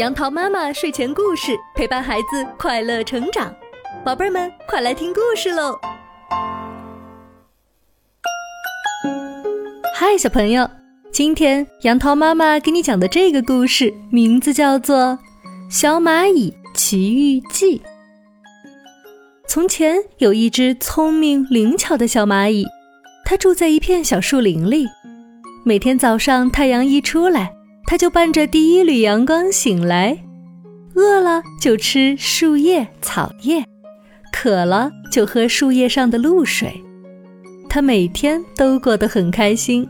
杨桃妈妈睡前故事陪伴孩子快乐成长，宝贝儿们快来听故事喽！嗨，小朋友，今天杨桃妈妈给你讲的这个故事名字叫做《小蚂蚁奇遇记》。从前有一只聪明灵巧的小蚂蚁，它住在一片小树林里，每天早上太阳一出来。他就伴着第一缕阳光醒来，饿了就吃树叶、草叶，渴了就喝树叶上的露水。他每天都过得很开心。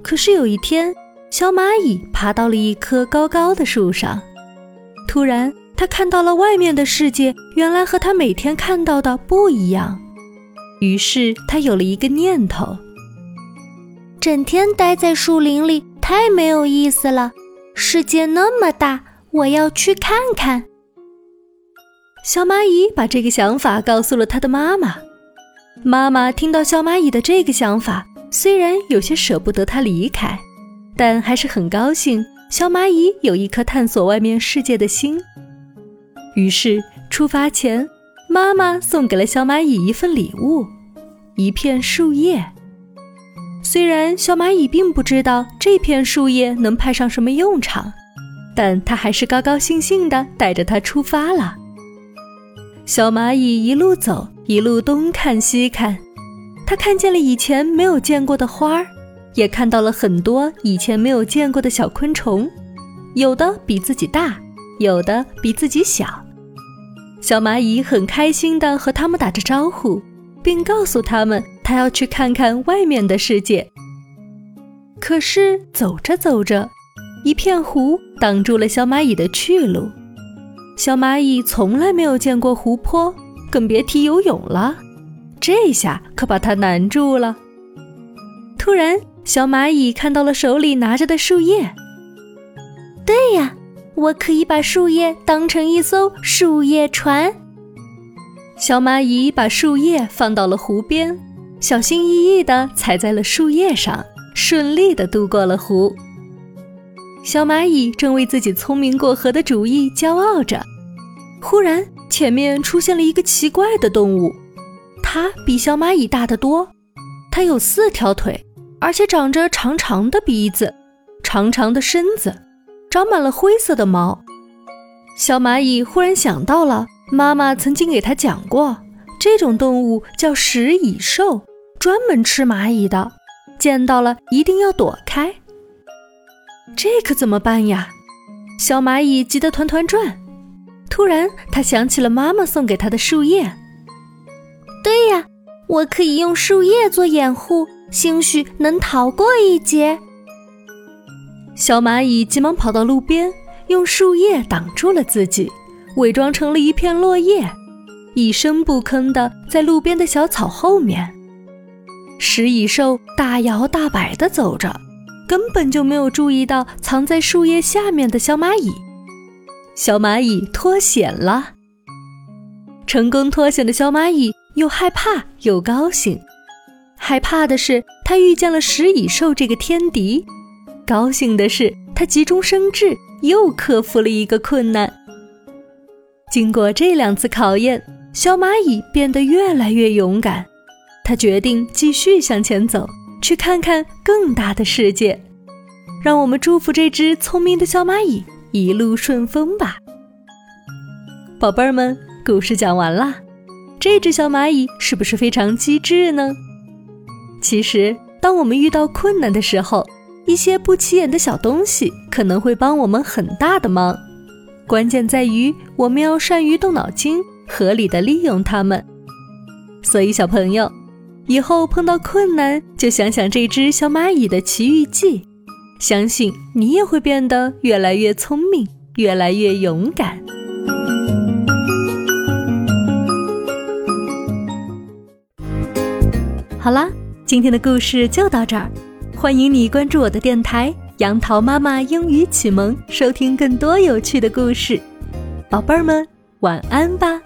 可是有一天，小蚂蚁爬到了一棵高高的树上，突然，他看到了外面的世界，原来和他每天看到的不一样。于是，他有了一个念头：整天待在树林里。太没有意思了，世界那么大，我要去看看。小蚂蚁把这个想法告诉了他的妈妈。妈妈听到小蚂蚁的这个想法，虽然有些舍不得它离开，但还是很高兴小蚂蚁有一颗探索外面世界的心。于是出发前，妈妈送给了小蚂蚁一份礼物——一片树叶。虽然小蚂蚁并不知道这片树叶能派上什么用场，但它还是高高兴兴地带着它出发了。小蚂蚁一路走，一路东看西看，它看见了以前没有见过的花儿，也看到了很多以前没有见过的小昆虫，有的比自己大，有的比自己小。小蚂蚁很开心地和它们打着招呼，并告诉它们。他要去看看外面的世界，可是走着走着，一片湖挡住了小蚂蚁的去路。小蚂蚁从来没有见过湖泊，更别提游泳了，这下可把它难住了。突然，小蚂蚁看到了手里拿着的树叶。对呀，我可以把树叶当成一艘树叶船。小蚂蚁把树叶放到了湖边。小心翼翼地踩在了树叶上，顺利地渡过了湖。小蚂蚁正为自己聪明过河的主意骄傲着，忽然前面出现了一个奇怪的动物，它比小蚂蚁大得多。它有四条腿，而且长着长长的鼻子、长长的身子，长满了灰色的毛。小蚂蚁忽然想到了妈妈曾经给它讲过，这种动物叫食蚁兽。专门吃蚂蚁的，见到了一定要躲开。这可怎么办呀？小蚂蚁急得团团转。突然，它想起了妈妈送给它的树叶。对呀，我可以用树叶做掩护，兴许能逃过一劫。小蚂蚁急忙跑到路边，用树叶挡住了自己，伪装成了一片落叶，一声不吭地在路边的小草后面。食蚁兽大摇大摆地走着，根本就没有注意到藏在树叶下面的小蚂蚁。小蚂蚁脱险了，成功脱险的小蚂蚁又害怕又高兴。害怕的是它遇见了食蚁兽这个天敌，高兴的是它急中生智，又克服了一个困难。经过这两次考验，小蚂蚁变得越来越勇敢。他决定继续向前走，去看看更大的世界。让我们祝福这只聪明的小蚂蚁一路顺风吧。宝贝儿们，故事讲完啦。这只小蚂蚁是不是非常机智呢？其实，当我们遇到困难的时候，一些不起眼的小东西可能会帮我们很大的忙。关键在于我们要善于动脑筋，合理的利用它们。所以，小朋友。以后碰到困难，就想想这只小蚂蚁的奇遇记，相信你也会变得越来越聪明，越来越勇敢。好啦，今天的故事就到这儿，欢迎你关注我的电台“杨桃妈妈英语启蒙”，收听更多有趣的故事。宝贝儿们，晚安吧。